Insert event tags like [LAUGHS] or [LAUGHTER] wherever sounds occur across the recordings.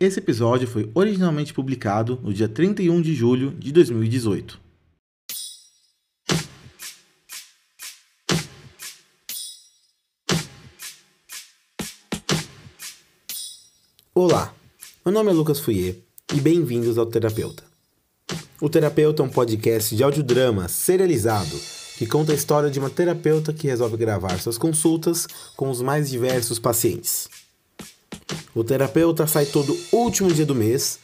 Esse episódio foi originalmente publicado no dia 31 de julho de 2018. Olá, meu nome é Lucas Fouier e bem-vindos ao Terapeuta. O Terapeuta é um podcast de audiodrama serializado que conta a história de uma terapeuta que resolve gravar suas consultas com os mais diversos pacientes. O terapeuta sai todo último dia do mês,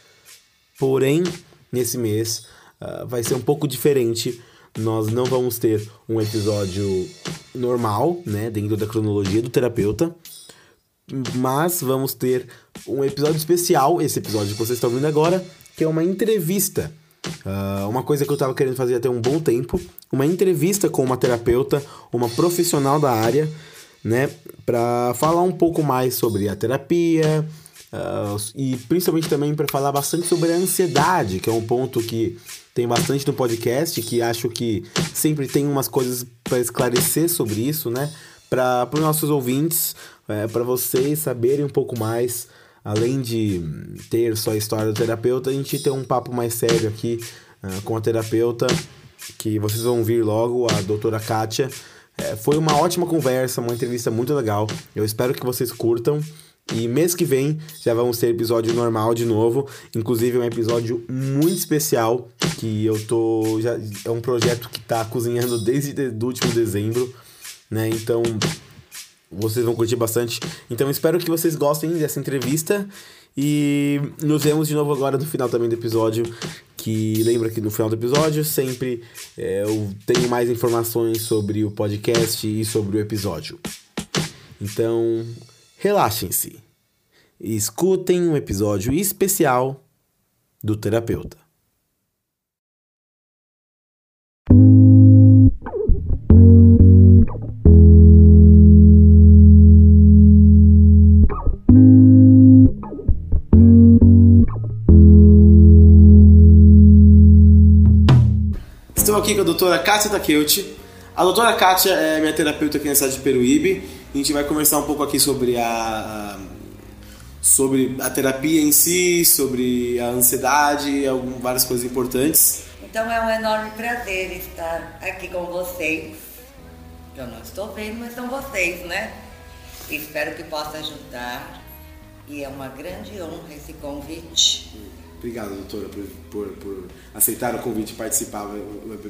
porém, nesse mês uh, vai ser um pouco diferente. Nós não vamos ter um episódio normal, né, dentro da cronologia do terapeuta, mas vamos ter um episódio especial, esse episódio que vocês estão ouvindo agora, que é uma entrevista. Uh, uma coisa que eu estava querendo fazer até um bom tempo, uma entrevista com uma terapeuta, uma profissional da área, né, para falar um pouco mais sobre a terapia uh, e principalmente também para falar bastante sobre a ansiedade, que é um ponto que tem bastante no podcast, que acho que sempre tem umas coisas para esclarecer sobre isso, né, para os nossos ouvintes, é, para vocês saberem um pouco mais. Além de ter só a história do terapeuta, a gente tem um papo mais sério aqui uh, com a terapeuta, que vocês vão vir logo, a doutora Kátia, é, foi uma ótima conversa, uma entrevista muito legal. Eu espero que vocês curtam. E mês que vem já vamos ter episódio normal de novo. Inclusive, um episódio muito especial. Que eu tô. Já, é um projeto que tá cozinhando desde o último dezembro. Né? Então, vocês vão curtir bastante. Então, espero que vocês gostem dessa entrevista. E nos vemos de novo agora no final também do episódio. Que lembra que no final do episódio sempre é, eu tenho mais informações sobre o podcast e sobre o episódio. Então, relaxem-se e escutem um episódio especial do terapeuta. Aqui com a doutora Kátia Takeuchi. A doutora Kátia é minha terapeuta aqui na cidade de Peruíbe. A gente vai conversar um pouco aqui sobre a, sobre a terapia em si, sobre a ansiedade, algumas, várias coisas importantes. Então é um enorme prazer estar aqui com vocês. Eu não estou vendo, mas são vocês, né? Espero que possa ajudar. E é uma grande honra esse convite. Obrigado, doutora, por, por, por aceitar o convite e participar. Vai,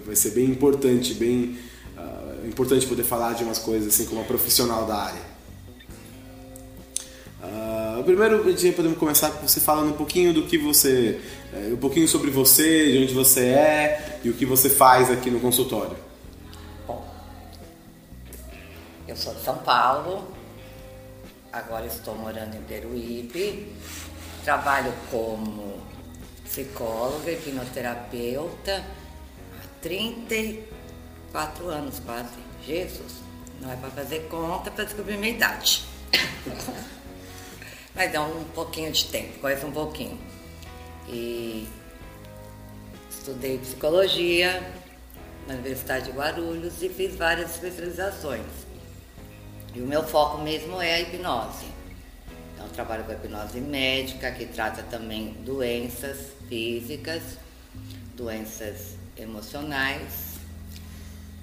vai, ser bem importante, bem uh, importante poder falar de umas coisas assim como uma profissional da área. Uh, primeiro, podemos começar com você falando um pouquinho do que você, uh, um pouquinho sobre você, de onde você é e o que você faz aqui no consultório. Bom, eu sou de São Paulo, agora estou morando em Peruíbe, trabalho como psicóloga, hipnoterapeuta, há 34 anos quase. Jesus, não é para fazer conta para descobrir minha idade. [LAUGHS] Mas dá um pouquinho de tempo, quase um pouquinho. E estudei psicologia na Universidade de Guarulhos e fiz várias especializações. E o meu foco mesmo é a hipnose. Então, trabalho com hipnose médica, que trata também doenças físicas, doenças emocionais,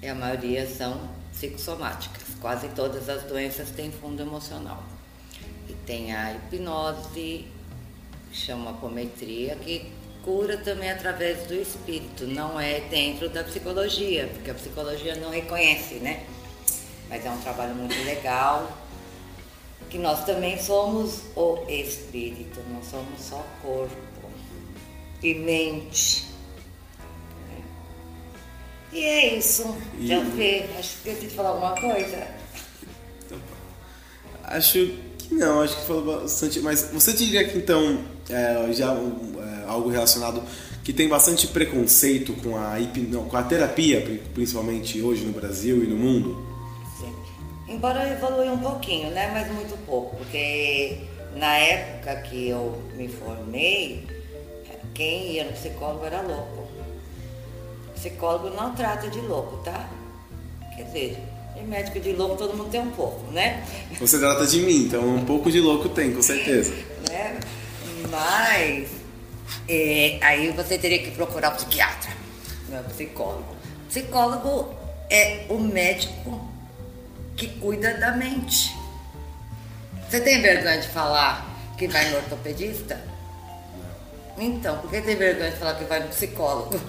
e a maioria são psicossomáticas. Quase todas as doenças têm fundo emocional. E tem a hipnose, chama apometria, que cura também através do espírito, não é dentro da psicologia, porque a psicologia não reconhece, né? Mas é um trabalho muito legal, que nós também somos o espírito, não somos só corpo e mente. E é isso. E... Já vê. Acho que esqueci de falar alguma coisa. Acho que não, acho que falou bastante. Mas você diria que então, é, já é, algo relacionado que tem bastante preconceito com a, hipno, com a terapia, principalmente hoje no Brasil e no mundo? Embora evolui um pouquinho, né? Mas muito pouco, porque na época que eu me formei, quem ia no psicólogo era louco. Psicólogo não trata de louco, tá? Quer dizer, de médico de louco todo mundo tem um pouco, né? Você trata de mim, então um pouco de louco tem, com certeza. né? Mas É, aí você teria que procurar um psiquiatra, não é psicólogo. Psicólogo é o médico que cuida da mente. Você tem vergonha de falar que vai no ortopedista? Então, por que tem vergonha de falar que vai no psicólogo?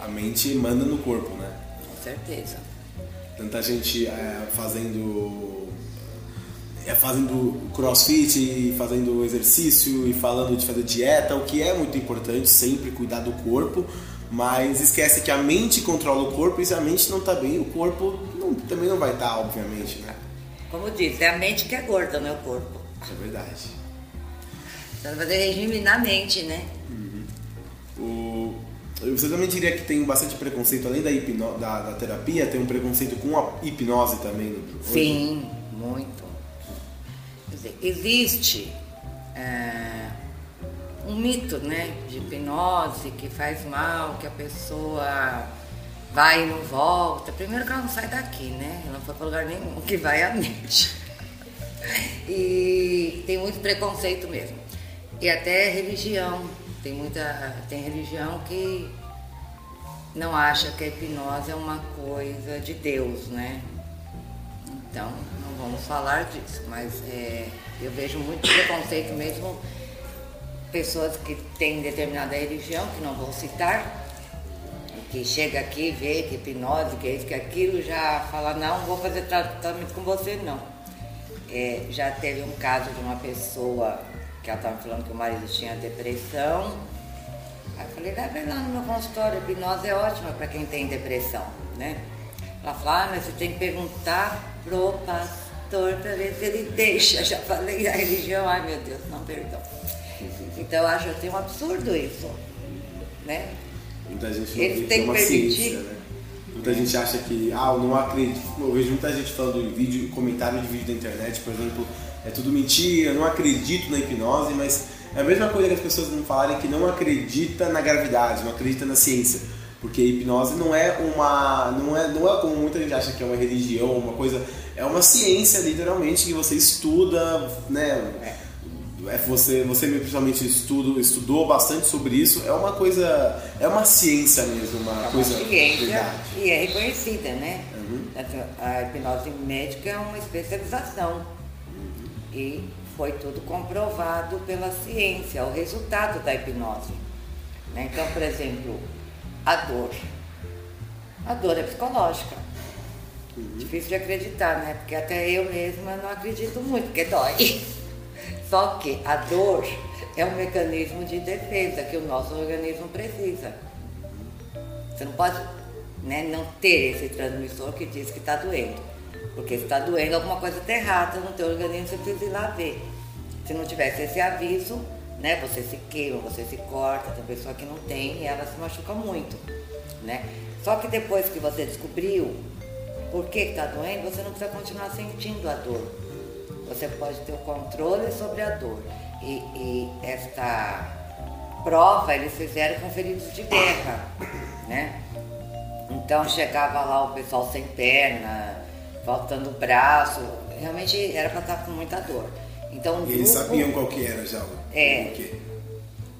A mente manda no corpo, né? Com certeza. Tanta gente é, fazendo é, fazendo crossfit fazendo exercício e falando de fazer dieta, o que é muito importante, sempre cuidar do corpo, mas esquece que a mente controla o corpo e se a mente não está bem, o corpo não, também não vai estar, tá, obviamente, né? Como diz, é a mente que é gorda, não é o corpo. É verdade. Você vai fazer regime na mente, né? Uhum. O, você também diria que tem bastante preconceito, além da, hipno, da, da terapia, tem um preconceito com a hipnose também? Hoje? Sim, muito. Quer dizer, existe é, um mito, né, de hipnose que faz mal, que a pessoa vai e não volta. Primeiro que ela não sai daqui, né? Ela não foi para lugar nenhum, que vai a mente. [LAUGHS] E tem muito preconceito mesmo. E até religião. Tem muita. Tem religião que não acha que a hipnose é uma coisa de Deus, né? Então, não vamos falar disso, mas é, eu vejo muito preconceito mesmo, pessoas que têm determinada religião, que não vou citar, que chega aqui, vê que hipnose, que é isso, que é aquilo, já fala, não, vou fazer tratamento com você, não. É, já teve um caso de uma pessoa que ela estava falando que o marido tinha depressão. Aí eu falei, leva lá no meu consultório, hipnose é ótima para quem tem depressão, né? Ela falou, ah, mas você tem que perguntar pro pastor para ver se ele [LAUGHS] deixa. Já falei da religião, ai meu Deus, não, perdão. Então eu acho assim um absurdo isso, né? Muita gente Eles têm que uma ciência, né? Muita gente acha que, ah, eu não acredito. Eu vejo muita gente falando em vídeo, comentário de vídeo da internet, por exemplo, é tudo mentira, eu não acredito na hipnose, mas é a mesma coisa que as pessoas não falarem que não acredita na gravidade, não acredita na ciência. Porque a hipnose não é uma. não é, não é como muita gente acha que é uma religião, uma coisa. É uma ciência, literalmente, que você estuda, né? É, você, você principalmente estudo, estudou bastante sobre isso, é uma coisa, é uma ciência mesmo, uma, é uma coisa ciência verdade. e é reconhecida, né? Uhum. A hipnose médica é uma especialização uhum. e foi tudo comprovado pela ciência, o resultado da hipnose. Né? Então, por exemplo, a dor. A dor é psicológica. Uhum. Difícil de acreditar, né? Porque até eu mesma não acredito muito, porque dói. Só que a dor é um mecanismo de defesa que o nosso organismo precisa. Você não pode né, não ter esse transmissor que diz que está doendo. Porque se está doendo, alguma coisa está errada no teu organismo, você precisa ir lá ver. Se não tivesse esse aviso, né, você se queima, você se corta, tem pessoa que não tem e ela se machuca muito. Né? Só que depois que você descobriu por que está doendo, você não precisa continuar sentindo a dor você pode ter o controle sobre a dor. E, e esta prova eles fizeram com feridos de guerra, né? Então chegava lá o pessoal sem perna, faltando braço, realmente era para estar com muita dor. Então, e eles sabiam qual que era já? É.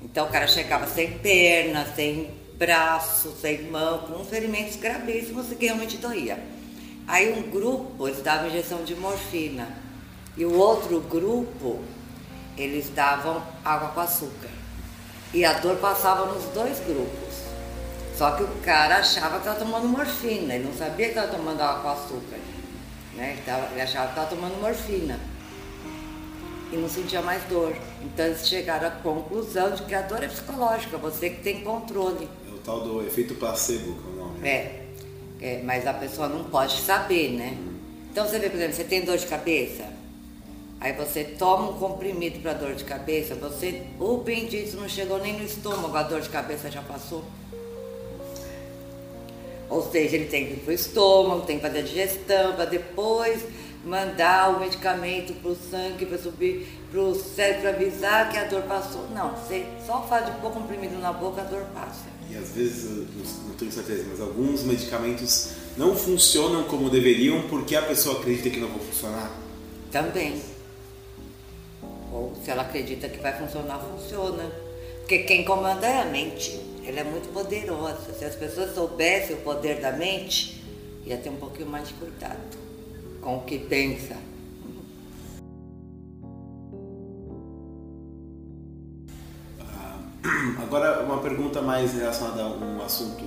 Então o cara chegava sem perna, sem braço, sem mão, com ferimentos gravíssimos que realmente doía. Aí um grupo, eles davam injeção de morfina. E o outro grupo, eles davam água com açúcar. E a dor passava nos dois grupos. Só que o cara achava que estava tomando morfina, ele não sabia que estava tomando água com açúcar. Né? Ele, tava, ele achava que estava tomando morfina. E não sentia mais dor. Então eles chegaram à conclusão de que a dor é psicológica, você que tem controle. É o tal do efeito placebo, que é o nome. É, é mas a pessoa não pode saber, né? Então você vê, por exemplo, você tem dor de cabeça, Aí você toma um comprimido para dor de cabeça, você, o bendito não chegou nem no estômago, a dor de cabeça já passou. Ou seja, ele tem que ir para o estômago, tem que fazer a digestão, para depois mandar o medicamento para o sangue, para subir para o cérebro, para avisar que a dor passou. Não, você só faz de pôr comprimido na boca, a dor passa. E às vezes, não tenho certeza, mas alguns medicamentos não funcionam como deveriam porque a pessoa acredita que não vão funcionar? Também. Ou se ela acredita que vai funcionar, funciona. Porque quem comanda é a mente. Ela é muito poderosa. Se as pessoas soubessem o poder da mente, ia ter um pouquinho mais de cuidado com o que pensa. Ah, [CLEARS THROAT] agora, uma pergunta mais relacionada a um assunto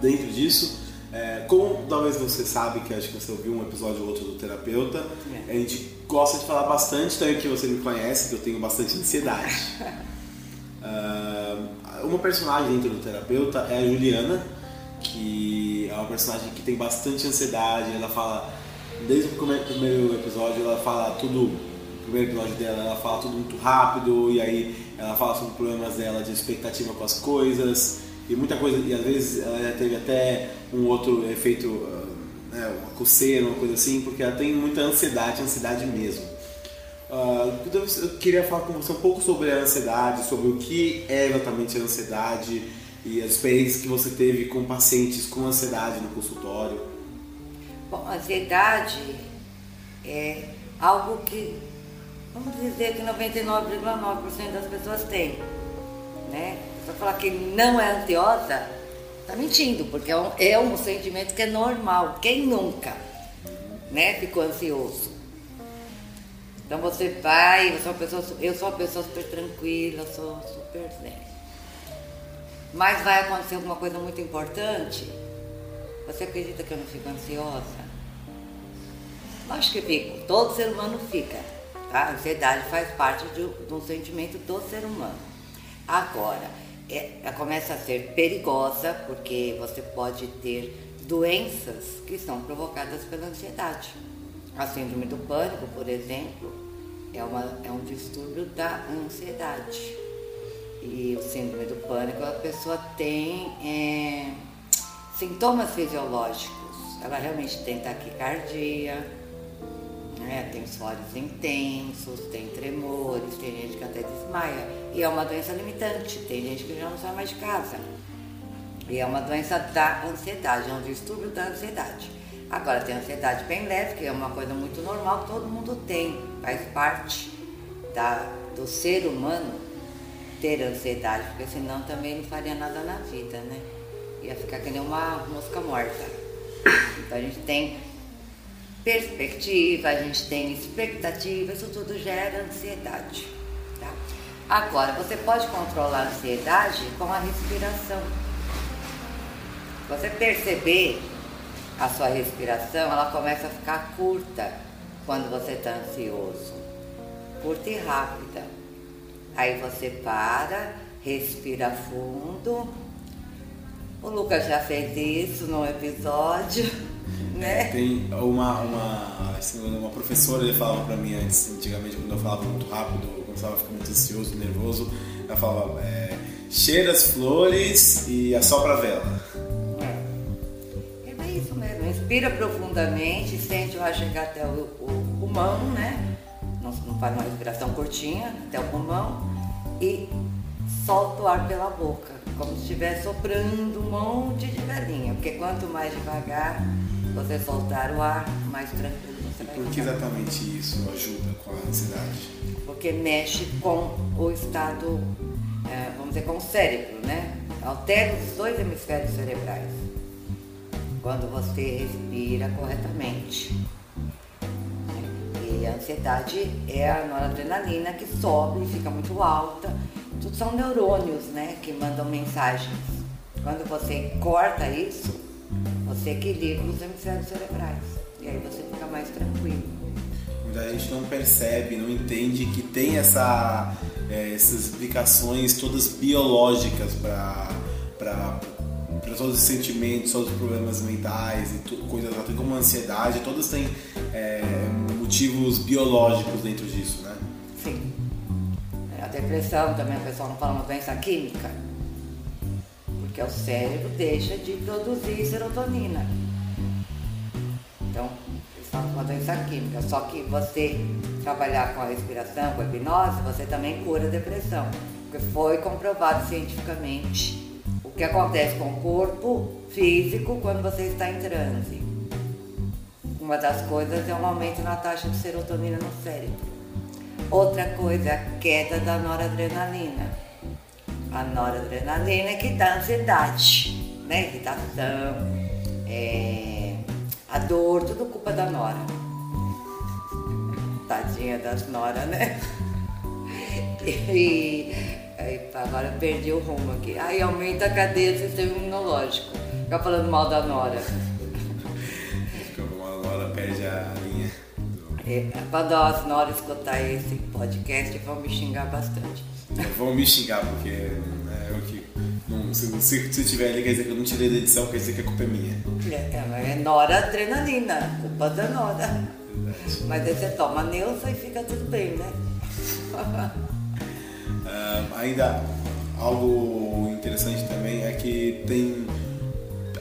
dentro disso. É, como talvez você sabe, que acho que você ouviu um episódio ou outro do terapeuta, é. a gente gosta de falar bastante, também que você me conhece, que eu tenho bastante ansiedade. uh, [LAUGHS] uma personagem dentro do terapeuta é a Juliana, que é uma personagem que tem bastante ansiedade, ela fala, desde o primeiro episódio, ela fala tudo, o primeiro episódio dela, ela fala tudo muito rápido, e aí ela fala sobre problemas dela de expectativa com as coisas, e muita coisa, e às vezes ela já teve até um outro efeito, ah, né, uma coceira, uma coisa assim, porque ela tem muita ansiedade, ansiedade mesmo. Uh, eu queria falar com você um pouco sobre a ansiedade, sobre o que é exatamente a ansiedade e as experiências que você teve com pacientes com ansiedade no consultório. Bom, ansiedade é algo que, vamos dizer que 99,9% das pessoas têm, né? Falar que não é ansiosa, tá mentindo, porque é um, é um sentimento que é normal. Quem nunca, né, ficou ansioso? Então você vai, eu sou uma pessoa, eu sou uma pessoa super tranquila, sou super zen. Mas vai acontecer alguma coisa muito importante. Você acredita que eu não fico ansiosa? Acho que fico. Todo ser humano fica. Tá? A ansiedade faz parte de, de um sentimento do ser humano. Agora, ela começa a ser perigosa porque você pode ter doenças que são provocadas pela ansiedade. A síndrome do pânico, por exemplo, é, uma, é um distúrbio da ansiedade. E o síndrome do pânico, a pessoa tem é, sintomas fisiológicos. Ela realmente tem taquicardia, né? tem suores intensos, tem tremores, tem gente que até desmaia. E é uma doença limitante, tem gente que já não sai mais de casa. E é uma doença da ansiedade, é um distúrbio da ansiedade. Agora tem ansiedade bem leve, que é uma coisa muito normal, que todo mundo tem, faz parte da, do ser humano ter ansiedade, porque senão também não faria nada na vida, né? Ia ficar que nem uma mosca morta. Então a gente tem perspectiva, a gente tem expectativa, isso tudo gera ansiedade. Tá? Agora, você pode controlar a ansiedade com a respiração. Você perceber a sua respiração, ela começa a ficar curta quando você está ansioso. Curta e rápida. Aí você para, respira fundo. O Lucas já fez isso no episódio né? Tem uma, uma, uma professora, ele falava pra mim antes, antigamente, quando eu falava muito rápido, eu estava ficando muito ansioso, nervoso, ela falava, é, cheira as flores e assopra a vela. É, é isso mesmo, respira profundamente, sente o ar chegar até o, o pulmão, né? Não, não faz uma respiração curtinha, até o pulmão, e solta o ar pela boca, como se estivesse soprando um monte de velinha, porque quanto mais devagar você soltar o ar, mais tranquilo você vai Por que exatamente isso ajuda com a ansiedade? Porque mexe com o estado, é, vamos dizer, com o cérebro, né? Altera os dois hemisférios cerebrais. Quando você respira corretamente. E a ansiedade é a noradrenalina que sobe e fica muito alta. Tudo são neurônios, né, que mandam mensagens. Quando você corta isso, você equilibra os hemisférios cerebrais. E aí você fica mais tranquilo. A gente não percebe, não entende que tem essa, é, essas explicações todas biológicas para todos os sentimentos, todos os problemas mentais e coisas assim como a ansiedade, todas têm é, motivos biológicos dentro disso, né? Sim. Depressão também, o pessoal não fala uma doença química porque o cérebro deixa de produzir serotonina. Então, eles falam uma doença química, só que você trabalhar com a respiração, com a hipnose, você também cura a depressão, porque foi comprovado cientificamente o que acontece com o corpo físico quando você está em transe. Uma das coisas é um aumento na taxa de serotonina no cérebro. Outra coisa é a queda da noradrenalina a noradrenalina que dá ansiedade, né? Irritação, é, a dor, tudo culpa da nora. Tadinha das noras, né? [LAUGHS] E aí, agora eu perdi o rumo aqui. Aí aumenta a cadeia do sistema imunológico. Ficar falando mal da nora. Fica mal da nora, perde a. É, quando as noras escutar esse podcast, vão me xingar bastante. Vão me xingar, porque né, eu que. Não, se, se, se tiver ali, quer dizer que eu não tirei da edição, quer dizer que a culpa é minha. É, é nora adrenalina, culpa da nora. Verdade. Mas aí você toma neusa e fica tudo bem, né? uh, [LAUGHS] ainda algo interessante também é que tem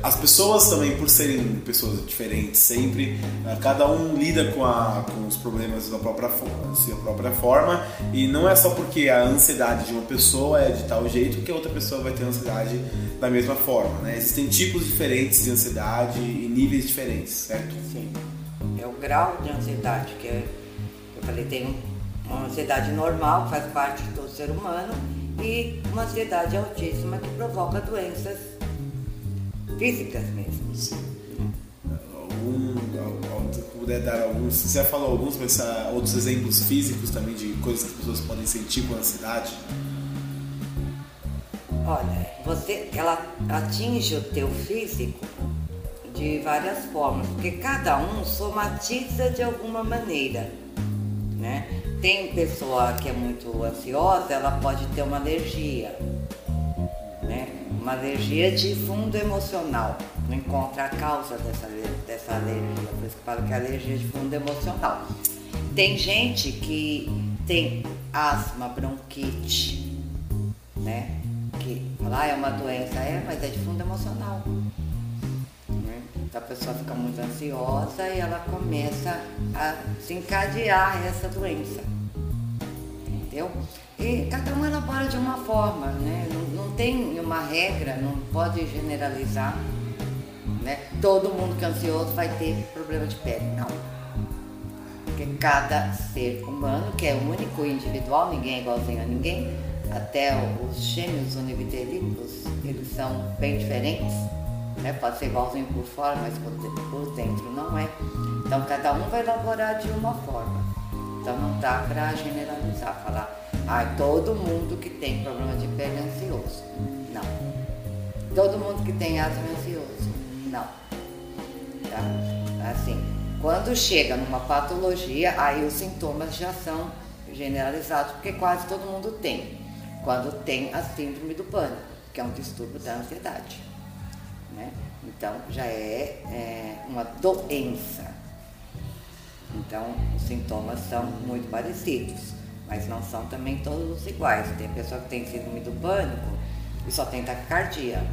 as pessoas também, por serem pessoas diferentes sempre, uh, cada um lida com, a, com os problemas da própria, sua própria forma e não é só porque a ansiedade de uma pessoa é de tal jeito que a outra pessoa vai ter ansiedade da mesma forma. Né? Existem tipos diferentes de ansiedade e níveis diferentes, certo? Sim. É o grau de ansiedade que é, eu falei, tem uma ansiedade normal, faz parte todo ser humano, e uma ansiedade altíssima que provoca doenças físicas mesmo. Sim. Algum, se puder dar alguns, você já falou alguns, mas outros exemplos físicos também de coisas que as pessoas podem sentir com ansiedade? Olha, você, ela atinge o teu físico de várias formas, porque cada um somatiza de alguma maneira, né? Tem pessoa que é muito ansiosa, ela pode ter uma alergia? Uma alergia de fundo emocional. Não encontra a causa dessa, dessa alergia, por isso que falo que é alergia de fundo emocional. Tem gente que tem asma, bronquite, né? Que fala, ah, é uma doença, é, mas é de fundo emocional. Então a pessoa fica muito ansiosa e ela começa a se encadear essa doença. Entendeu? E cada um elabora de uma forma, né? Não, não tem uma regra, não pode generalizar. Né? Todo mundo que é ansioso vai ter problema de pele. Não. Porque cada ser humano, que é único e individual, ninguém é igualzinho a ninguém, até os gêmeos univitelínicos, eles são bem diferentes né? Pode ser igualzinho por fora, mas por dentro não é. Então cada um vai elaborar de uma forma. Então não dá para generalizar, falar, ah, todo mundo que tem problema de pele é ansioso. Não. Todo mundo que tem asma é ansioso. Não. Tá? Assim, quando chega numa patologia, aí os sintomas já são generalizados, porque quase todo mundo tem. Quando tem a síndrome do pânico, que é um distúrbio da ansiedade. Né? Então já é, é uma doença. Então os sintomas são muito parecidos, mas não são também todos iguais. Tem pessoa que tem síndrome do pânico e só tem taquicardia.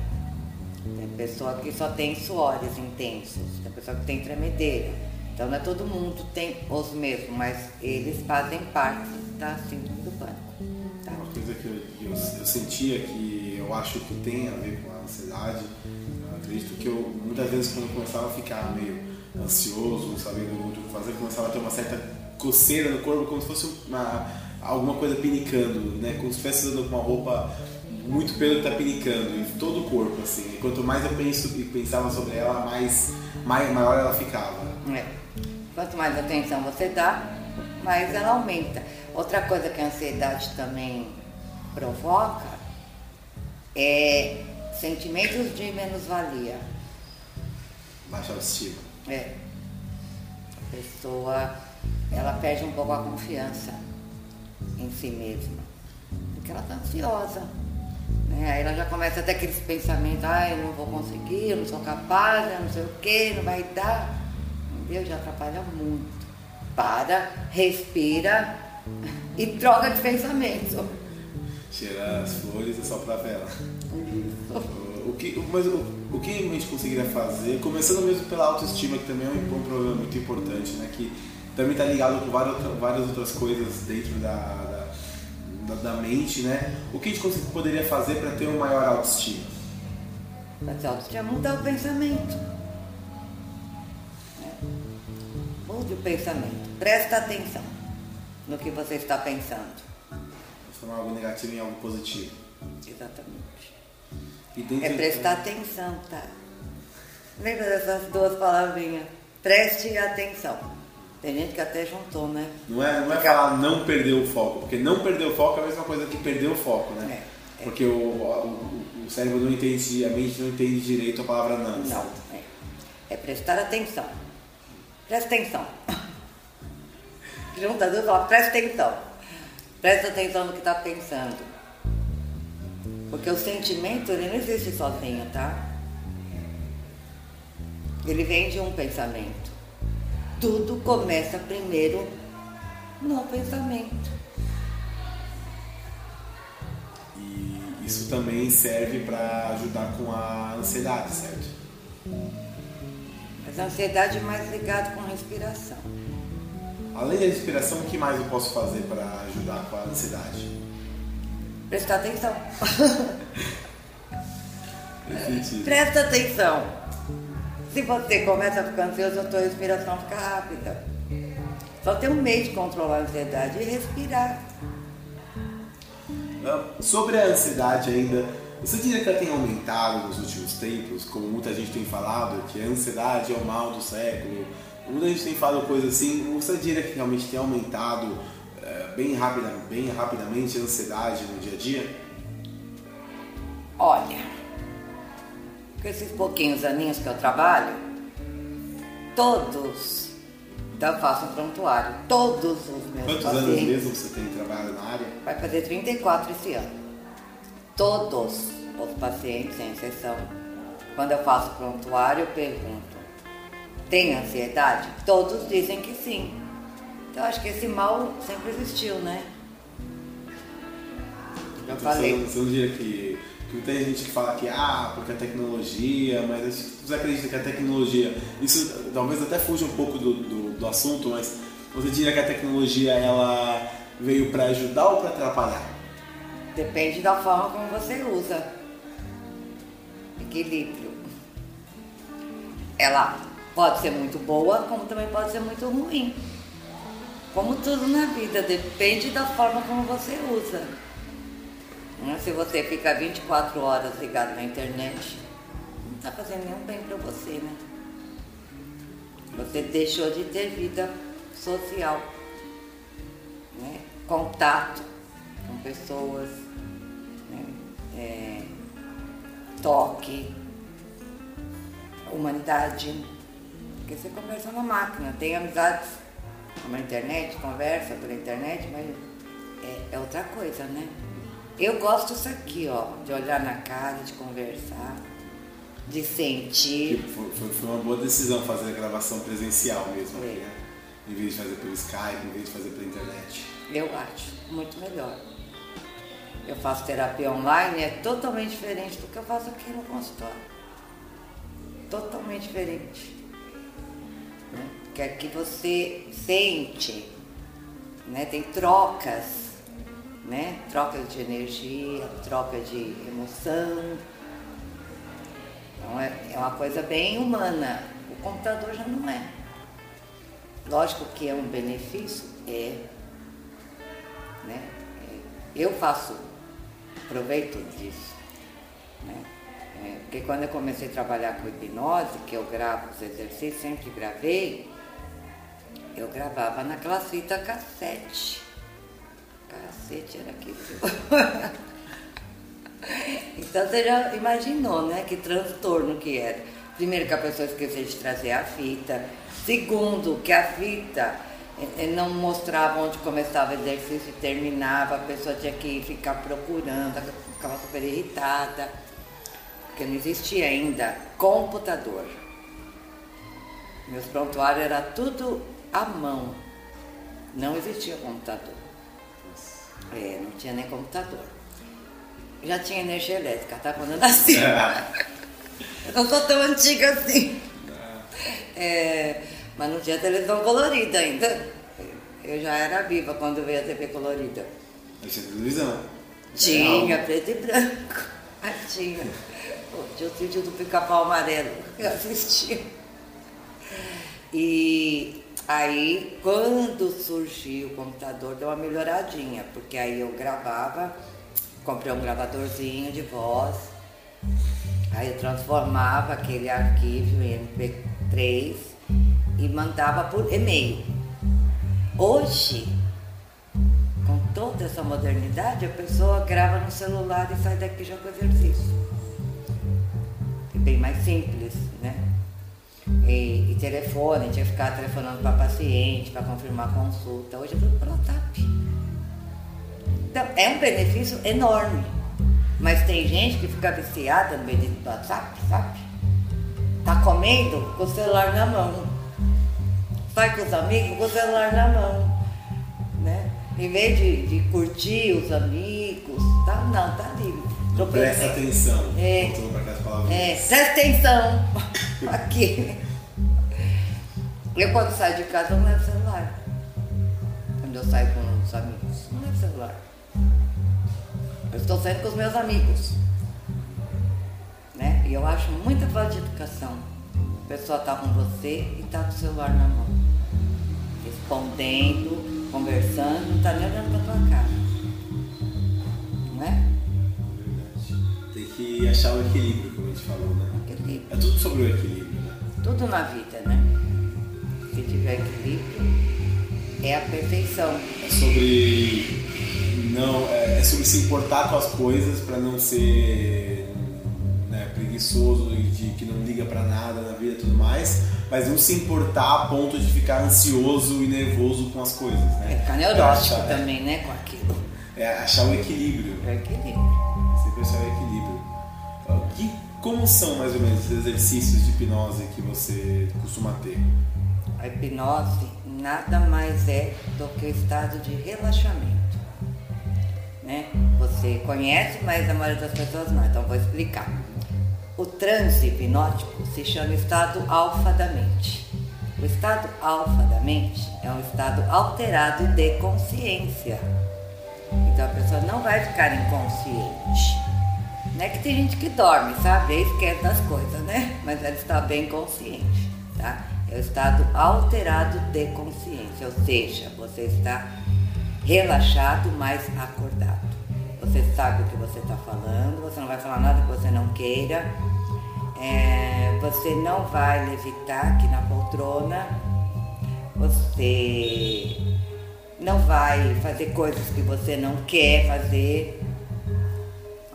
Tem pessoa que só tem suores intensos, tem pessoa que tem tremedeira. Então não é todo mundo tem os mesmos, mas eles fazem parte da síndrome do pânico. Tá? Uma coisa que eu, eu, eu sentia que eu acho que tem a ver com a ansiedade acredito que eu, muitas vezes, quando eu começava a ficar meio ansioso, não muito o que fazer, começava a ter uma certa coceira no corpo, como se fosse uma, alguma coisa pinicando, né? Como se estivesse usando uma roupa muito pelo que está pinicando em todo o corpo, assim. E quanto mais eu penso e pensava sobre ela, mais, mais maior ela ficava. É. Quanto mais atenção você dá, mais ela aumenta. Outra coisa que a ansiedade também provoca é Sentimentos de menos-valia. Baixa autoestima. É. A pessoa, ela perde um pouco a confiança em si mesma. Porque ela está ansiosa. Né? Aí ela já começa a ter aqueles pensamentos, ah, eu não vou conseguir, eu não sou capaz, eu não sei o quê, não vai dar. Entendeu? Já atrapalha muito. Para, respira e troca de pensamento. Tirar as flores e soprar a vela. O que, mas o, o que a gente conseguiria fazer, começando mesmo pela autoestima, que também é um, um problema muito importante, né? Que também está ligado com várias, várias outras coisas dentro da, da, da, mente, né? O que a gente poderia fazer para ter uma maior autoestima? Para ter autoestima, mudar o pensamento. Mude o pensamento. Presta atenção no que você está pensando. Transformar algo negativo em algo positivo. Exatamente. É prestar atenção, tá? Lembra dessas duas palavrinhas? Preste atenção. Tem gente que até juntou, né? Não é, não é falar não perder o foco, porque não perder o foco é a mesma coisa que perder o foco, né? É, é. Porque o, o, o, cérebro não entende, a mente não entende direito a palavra não. Não, é. é prestar atenção. Presta atenção. [LAUGHS] Junta duas palavras, presta atenção. Presta atenção no que está pensando. Porque o sentimento, ele não existe sozinho, tá? Ele vem de um pensamento. Tudo começa primeiro no pensamento. E isso também serve para ajudar com a ansiedade, certo? Mas a ansiedade é mais ligada com a respiração. Além da respiração, o que mais eu posso fazer para ajudar com a ansiedade? Prestar atenção. [LAUGHS] Presta atenção. Se você começa a ficar ansioso, a tua respiração fica rápida. Só tem um meio de controlar a ansiedade e respirar. Sobre a ansiedade ainda, você diria que ela tem aumentado nos últimos tempos, como muita gente tem falado, que a ansiedade é o mal do século, muita gente tem falado coisas assim, você diria que realmente tem aumentado é, bem, rapida, bem rapidamente a ansiedade no dia a dia? Olha, com esses pouquinhos aninhos que eu trabalho, todos eu faço um prontuário, todos os meus Quantos pacientes, anos mesmo você tem trabalho na área? Vai fazer 34 esse ano. Todos os pacientes, sem exceção, quando eu faço prontuário, eu pergunto, tem ansiedade? Todos dizem que sim. Então acho que esse mal sempre existiu, né? Já então, falei. Você não diria que tem gente que fala que, ah, porque a tecnologia, mas você acredita que a tecnologia, isso talvez até fuja um pouco do, do, do assunto, mas você diria que a tecnologia ela veio para ajudar ou para atrapalhar? Depende da forma como você usa. Equilíbrio. Ela pode ser muito boa, como também pode ser muito ruim. Como tudo na vida, depende da forma como você usa. Né? Se você fica 24 horas ligado na internet, não está fazendo nenhum bem para você, né? Você deixou de ter vida social, né? contato com pessoas, né? é, toque, humanidade. Porque você conversa na máquina, tem amizades na internet, conversa pela internet, mas é, é outra coisa, né? Eu gosto disso aqui, ó, de olhar na cara, de conversar, de sentir. Foi, foi, foi uma boa decisão fazer a gravação presencial mesmo aqui, né? Em vez de fazer pelo Skype, em vez de fazer pela internet. Eu acho muito melhor. Eu faço terapia online, é totalmente diferente do que eu faço aqui no consultório. Totalmente diferente. Né? Que aqui você sente, né? tem trocas né? Troca de energia, troca de emoção. Então é, é uma coisa bem humana. O computador já não é. Lógico que é um benefício, é. Né? É, eu faço proveito disso. Né? É, porque quando eu comecei a trabalhar com hipnose, que eu gravo os exercícios, sempre gravei, eu gravava naquela fita cassete cacete, era aquilo. [LAUGHS] então você já imaginou, né? Que transtorno que era. Primeiro que a pessoa esqueceu de trazer a fita. Segundo, que a fita eh, eh, não mostrava onde começava o exercício e terminava, a pessoa tinha que ficar procurando, ficava super irritada, porque não existia ainda computador. Meus prontuários era tudo à mão, não existia computador. É, não tinha nem computador. Já tinha energia elétrica, tá falando assim. [LAUGHS] Eu não sou tão antiga assim. É, mas não tinha televisão colorida ainda. Eu já era viva quando veio a TV colorida. Mas tinha televisão? Tinha, preto e branco. [LAUGHS] Ah, tinha. Tinha o sítio do pica-pau amarelo [LAUGHS] eu assistia. E Aí, quando surgiu o computador, deu uma melhoradinha, porque aí eu gravava comprei um gravadorzinho de voz. Aí eu transformava aquele arquivo em MP3 e mandava por e-mail. Hoje, com toda essa modernidade, a pessoa grava no celular e sai daqui já com exercício. É bem mais simples? E, e telefone, tinha que ficar telefonando para paciente, para confirmar consulta. Hoje é tudo pelo WhatsApp. Então, é um benefício enorme. Mas tem gente que fica viciada no bendito do WhatsApp, sabe? Tá comendo com o celular na mão. Sai com os amigos com o celular na mão. Né? Em vez de, de curtir os amigos, tá, não, tá livre. Não presta atenção. É, é, presta atenção. [LAUGHS] Aqui. Eu quando saio de casa não levo celular. Quando eu saio com os amigos, não levo celular. Eu estou saindo com os meus amigos. Né? E eu acho muita falta de educação. A pessoa está com você e está com o celular na mão. Respondendo, conversando, não está nem olhando para tua cara. Não é? Que achar o equilíbrio, como a gente falou, né? Equilíbrio. É tudo sobre o equilíbrio, né? Tudo na vida, né? Se tiver equilíbrio, é a perfeição. É sobre não é, é, sobre se importar com as coisas para não ser né, preguiçoso e de que não liga para nada na vida e tudo mais, mas não se importar a ponto de ficar ansioso e nervoso com as coisas, né? É ficar neurótico achar, também, né, com aquilo. É achar o equilíbrio. É o equilíbrio. Sempre achar o equilíbrio. Como são mais ou menos os exercícios de hipnose que você costuma ter? A hipnose nada mais é do que o estado de relaxamento né? Você conhece, mas a maioria das pessoas não, então vou explicar. O transe hipnótico se chama estado alfa da mente. O estado alfa da mente é um estado alterado de consciência. Então a pessoa não vai ficar inconsciente. Não é que tem gente que dorme, sabe? E esquece das coisas, né? Mas ela está bem consciente, tá? É o estado alterado de consciência, ou seja, você está relaxado, mas acordado. Você sabe o que você está falando, você não vai falar nada que você não queira, é, você não vai levitar aqui na poltrona, você não vai fazer coisas que você não quer fazer,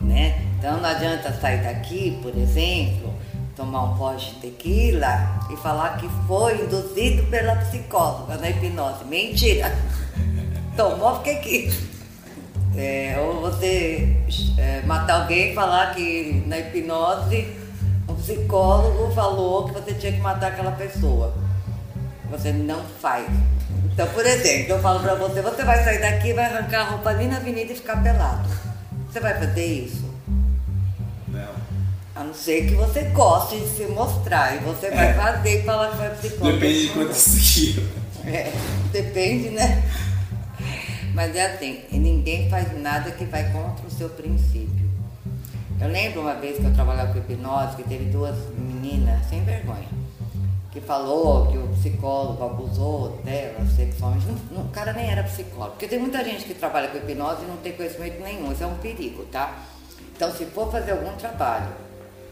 né? Então não adianta sair daqui, por exemplo, tomar um pote de tequila e falar que foi induzido pela psicóloga na hipnose. Mentira! [LAUGHS] tomou, fiquei aqui. É, ou você é, matar alguém e falar que na hipnose um psicólogo falou que você tinha que matar aquela pessoa. Você não faz. Então, por exemplo, eu falo pra você, você vai sair daqui, vai arrancar a roupa ali na avenida e ficar pelado. Você vai fazer isso? A não ser que você goste de se mostrar. E você vai é. fazer e falar que vai psicólogo. Depende de quanto seguir. É, depende, né? Mas é assim, ninguém faz nada que vai contra o seu princípio. Eu lembro uma vez que eu trabalhava com hipnose, que teve duas meninas sem vergonha, que falou que o psicólogo abusou dela sexualmente. Não, o cara nem era psicólogo, porque tem muita gente que trabalha com hipnose e não tem conhecimento nenhum, isso é um perigo, tá? Então, se for fazer algum trabalho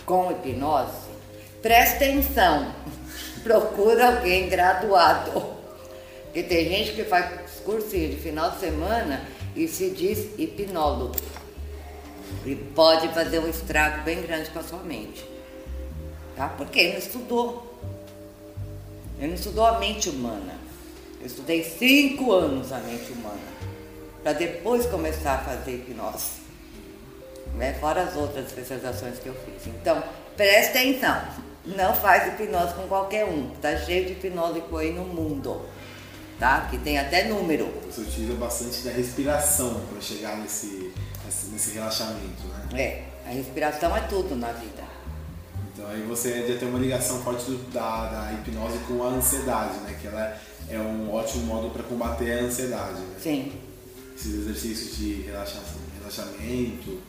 com hipnose, preste atenção, procura alguém graduado. Porque tem gente que faz cursinho de final de semana e se diz hipnólogo. E pode fazer um estrago bem grande com a sua mente. Tá? Porque ele não estudou. Ele não estudou a mente humana. Eu estudei cinco anos a mente humana. Para depois começar a fazer hipnose. Né? Fora as outras especializações que eu fiz. Então, preste atenção. Não faz hipnose com qualquer um. Está cheio de hipnólogo aí no mundo tá? Que tem até número. Você utiliza bastante da respiração para chegar nesse, nesse relaxamento, né? É, a respiração é tudo na vida. Então aí você já tem uma ligação forte da, da hipnose com a ansiedade, né? Que ela é um ótimo modo para combater a ansiedade, né? Sim. Esses exercícios de relaxamento.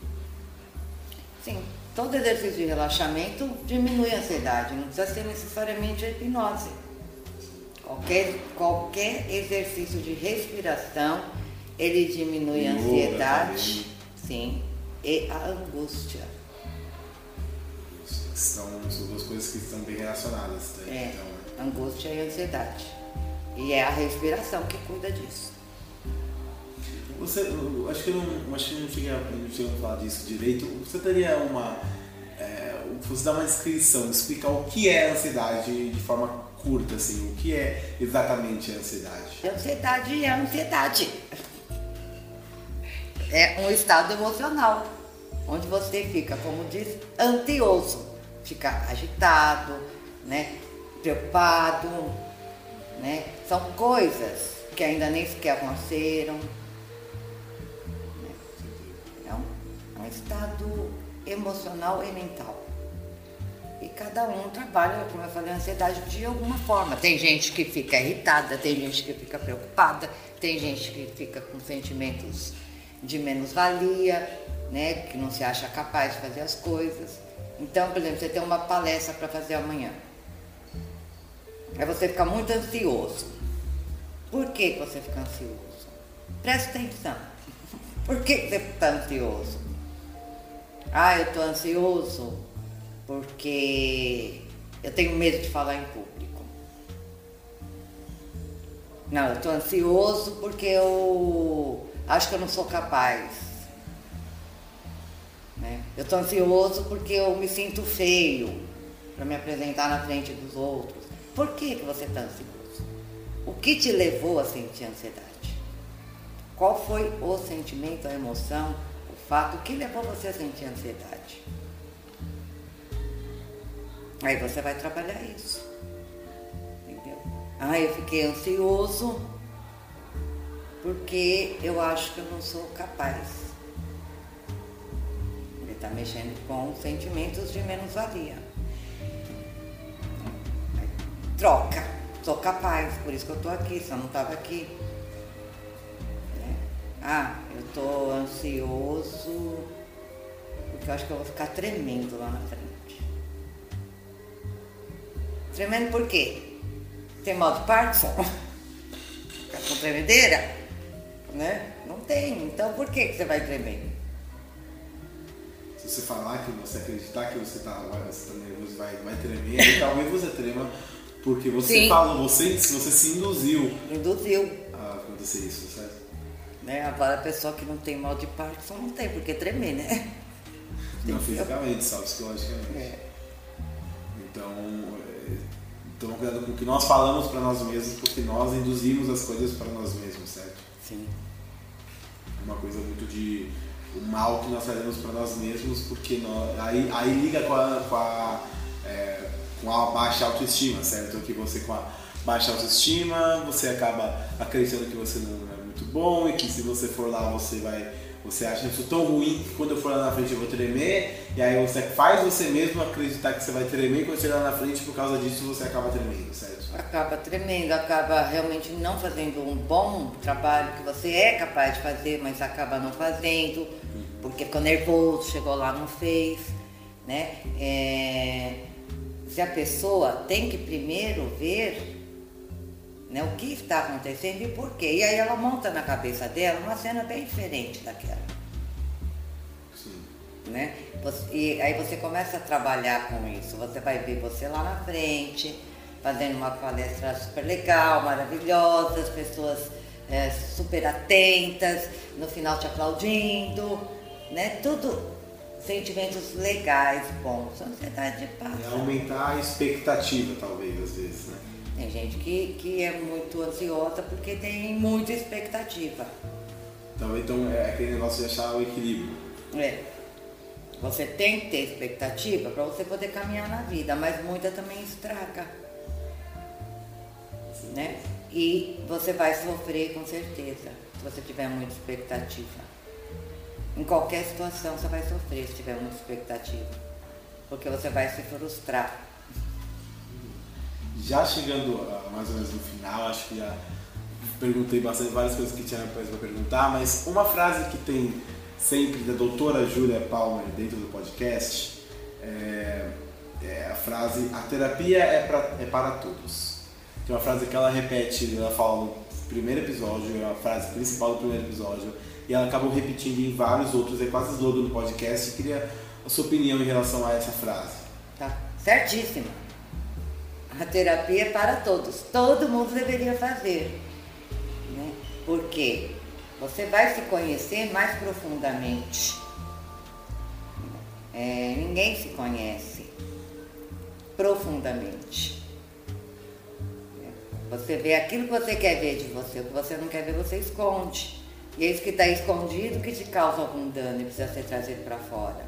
Sim, todo exercício de relaxamento diminui a ansiedade, não precisa ser necessariamente a hipnose. Qualquer, qualquer exercício de respiração, ele diminui a ansiedade. Sim. e a angústia. São, são duas coisas que estão bem relacionadas. Né? É, então, né? angústia e ansiedade. E é a respiração que cuida disso. Você, acho que eu não, acho que não cheguei, a, não cheguei a falar disso direito. Você teria uma. É, você dá uma descrição, explicar o que é ansiedade de forma curta, assim, o que é exatamente a ansiedade? Ansiedade é ansiedade. É um estado emocional, onde você fica, como diz, ansioso, fica agitado, né, preocupado, né? São coisas que ainda nem sequer aconteceram, um estado emocional e mental. E cada um trabalha, como eu falei, a ansiedade de alguma forma. Tem gente que fica irritada, tem gente que fica preocupada, tem gente que fica com sentimentos de menos-valia, né? que não se acha capaz de fazer as coisas. Então, por exemplo, você tem uma palestra para fazer amanhã. Aí você fica muito ansioso. Por que você fica ansioso? Presta atenção. [LAUGHS] Por que você está ansioso? Ah, eu estou ansioso porque eu tenho medo de falar em público. Não, eu estou ansioso porque eu acho que eu não sou capaz. Né? Eu estou ansioso porque eu me sinto feio para me apresentar na frente dos outros. Por que, que você está ansioso? O que te levou a sentir ansiedade? Qual foi o sentimento, a emoção, fato que levou você a sentir ansiedade. Aí você vai trabalhar isso. Entendeu? Ah, eu fiquei ansioso porque eu acho que eu não sou capaz. Ele está mexendo com sentimentos de menos-valia. Troca. Sou capaz, por isso que eu estou aqui, se eu não estava aqui. Ah, eu tô ansioso porque eu acho que eu vou ficar tremendo lá na frente. Tremendo por quê? Tem mal de Parkinson? Ficar com tremedeira? Né? Não tem. Então por que, que você vai tremer? Se você falar que você acreditar que você está você tá nervoso vai, vai tremer, talvez você trema porque você Sim. falou, você, você se induziu. Induziu. A acontecer isso, certo? Né? Agora a pessoa que não tem mal de Parkinson não tem porque tremer, né? Não fisicamente, só psicologicamente. É. Então, é, toma cuidado com o que nós falamos para nós mesmos, porque nós induzimos as coisas para nós mesmos, certo? Sim. É uma coisa muito de o mal que nós fazemos para nós mesmos, porque nós, aí, aí liga com a, com a, é, com a baixa autoestima, certo? Que você com a baixa autoestima, você acaba acreditando que você não muito bom e que se você for lá você vai você acha isso tão ruim que quando eu for lá na frente eu vou tremer, e aí você faz você mesmo acreditar que você vai tremer, e quando você lá na frente, por causa disso, você acaba tremendo, certo? Acaba tremendo, acaba realmente não fazendo um bom trabalho que você é capaz de fazer, mas acaba não fazendo, porque ficou nervoso, chegou lá, não fez, né? É... Se a pessoa tem que primeiro ver né, o que está acontecendo e por quê. E aí ela monta na cabeça dela uma cena bem diferente daquela. Sim. Né? E aí você começa a trabalhar com isso. Você vai ver você lá na frente, fazendo uma palestra super legal, maravilhosa, as pessoas é, super atentas, no final te aplaudindo, né? Tudo sentimentos legais, bons. A ansiedade passa. É aumentar a expectativa, talvez, às vezes, né? Tem gente que, que é muito ansiosa porque tem muita expectativa. Então, então é aquele negócio de achar o equilíbrio. É. Você tem que ter expectativa para você poder caminhar na vida, mas muita também estraga. Né? E você vai sofrer com certeza se você tiver muita expectativa. Em qualquer situação você vai sofrer se tiver muita expectativa. Porque você vai se frustrar já chegando mais ou menos no final, acho que já perguntei bastante várias coisas que tinha para perguntar, mas uma frase que tem sempre da doutora Júlia Palmer dentro do podcast é, é, a frase a terapia é, pra, é para todos. Que é uma frase que ela repete, ela fala primeiro episódio, é a frase principal do primeiro episódio, e ela acabou repetindo em vários outros, é quase slogan do podcast. Eu queria a sua opinião em relação a essa frase. Tá certíssima. A terapia é para todos. Todo mundo deveria fazer. Né? Porque você vai se conhecer mais profundamente. É, ninguém se conhece profundamente. Você vê aquilo que você quer ver de você, o que você não quer ver, você esconde. E é isso que está escondido que te causa algum dano e precisa ser trazido para fora.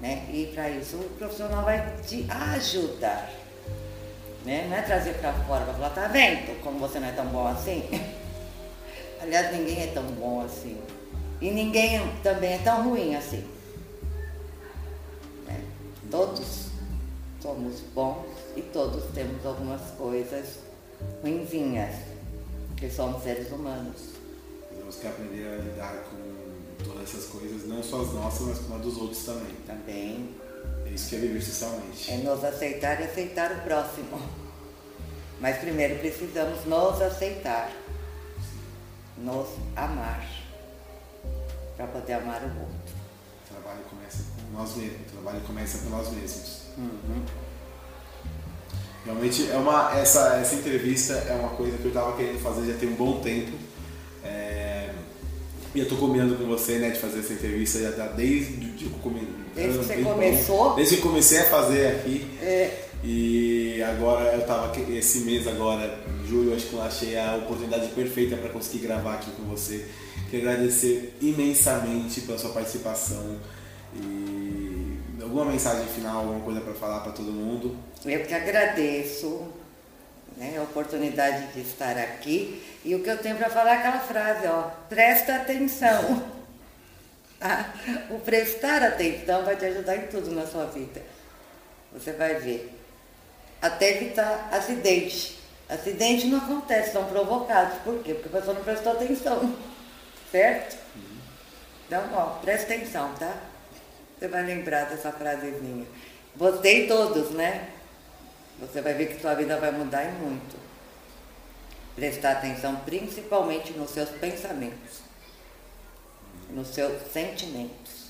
Né? E para isso o profissional vai te ajudar. Né? Não é trazer para fora para falar, tá vendo como você não é tão bom assim? [LAUGHS] Aliás, ninguém é tão bom assim. E ninguém também é tão ruim assim. Né? Todos somos bons e todos temos algumas coisas ruinzinhas, porque somos seres humanos. Temos que aprender a lidar com todas essas coisas, não só as nossas, mas com as dos outros também. Também. É isso que é viver socialmente. É nos aceitar e aceitar o próximo. Mas primeiro precisamos nos aceitar, nos amar, para poder amar o outro. O trabalho começa com nós mesmos. O trabalho começa com nós mesmos. Uhum. Realmente é uma essa essa entrevista é uma coisa que eu estava querendo fazer já tem um bom tempo. E eu estou combinando com você, né, de fazer essa entrevista já tá desde que eu come, Desde que você começou? Desde que eu comecei a fazer aqui. É, E agora eu tava esse mês agora, em julho, acho que eu achei a oportunidade perfeita para conseguir gravar aqui com você. Quero agradecer imensamente pela sua participação e alguma mensagem final, alguma coisa para falar para todo mundo. eu que agradeço né, a oportunidade de estar aqui. E o que eu tenho para falar é aquela frase, ó, presta atenção. [LAUGHS] Tá? O prestar atenção vai te ajudar em tudo na sua vida. Você vai ver. Até evitar acidente. Acidente não acontece, são provocados. Por quê? Porque a pessoa não prestou atenção. [LAUGHS] Certo? Então, ó, presta atenção, tá? Você vai lembrar dessa frasezinha. Você e todos, né? Você vai ver que sua vida vai mudar e muito. Prestar atenção principalmente nos seus pensamentos, nos seus sentimentos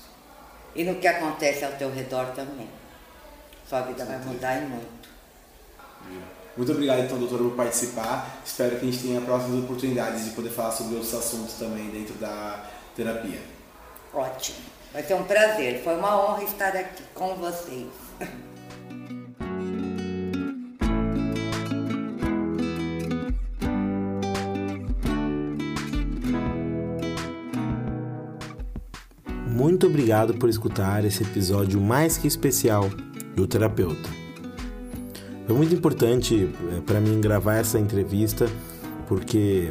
e no que acontece ao teu redor também. Sua vida vai mudar e muito. Muito obrigado então, doutora, por participar. Espero que a gente tenha próximas oportunidades de poder falar sobre outros assuntos também dentro da terapia. Ótimo. Vai ser um prazer. Foi uma honra estar aqui com vocês. [LAUGHS] obrigado por escutar esse episódio mais que especial do Terapeuta. Foi muito importante para mim gravar essa entrevista porque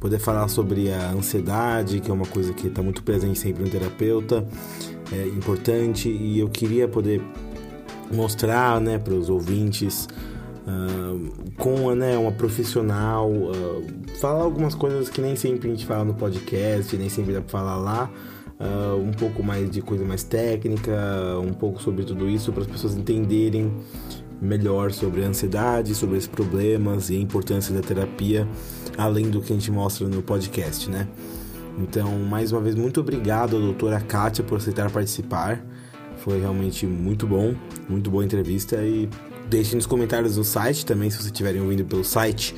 poder falar sobre a ansiedade, que é uma coisa que está muito presente sempre no terapeuta, é importante e eu queria poder mostrar né, para os ouvintes uh, com né, uma profissional, uh, falar algumas coisas que nem sempre a gente fala no podcast, nem sempre dá para falar lá. Uh, um pouco mais de coisa mais técnica, um pouco sobre tudo isso para as pessoas entenderem melhor sobre a ansiedade, sobre esses problemas e a importância da terapia, além do que a gente mostra no podcast, né? Então, mais uma vez, muito obrigado à doutora Kátia por aceitar participar. Foi realmente muito bom, muito boa entrevista e deixem nos comentários do site também, se vocês estiverem ouvindo pelo site,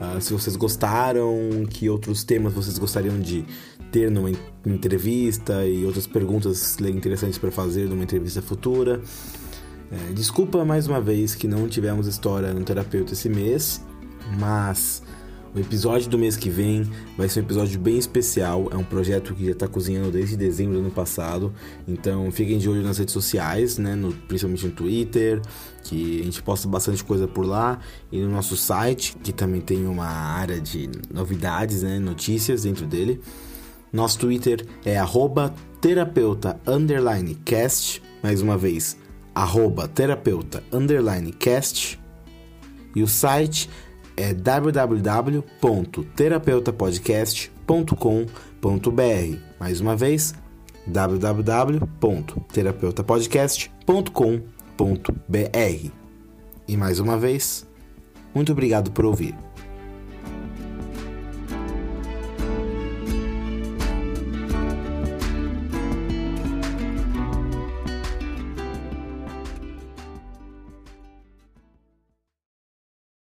uh, se vocês gostaram, que outros temas vocês gostariam de ter numa entrevista e outras perguntas interessantes para fazer numa entrevista futura. É, desculpa mais uma vez que não tivemos história no terapeuta esse mês, mas o episódio do mês que vem vai ser um episódio bem especial. É um projeto que já está cozinhando desde dezembro do ano passado, então fiquem de olho nas redes sociais, né, no, principalmente no Twitter, que a gente posta bastante coisa por lá, e no nosso site, que também tem uma área de novidades, né, notícias dentro dele. Nosso Twitter é terapeuta cast, mais uma vez, arroba terapeuta underline cast. E o site é www.terapeutapodcast.com.br mais uma vez www.terapeutapodcast.com.br e mais uma vez muito obrigado por ouvir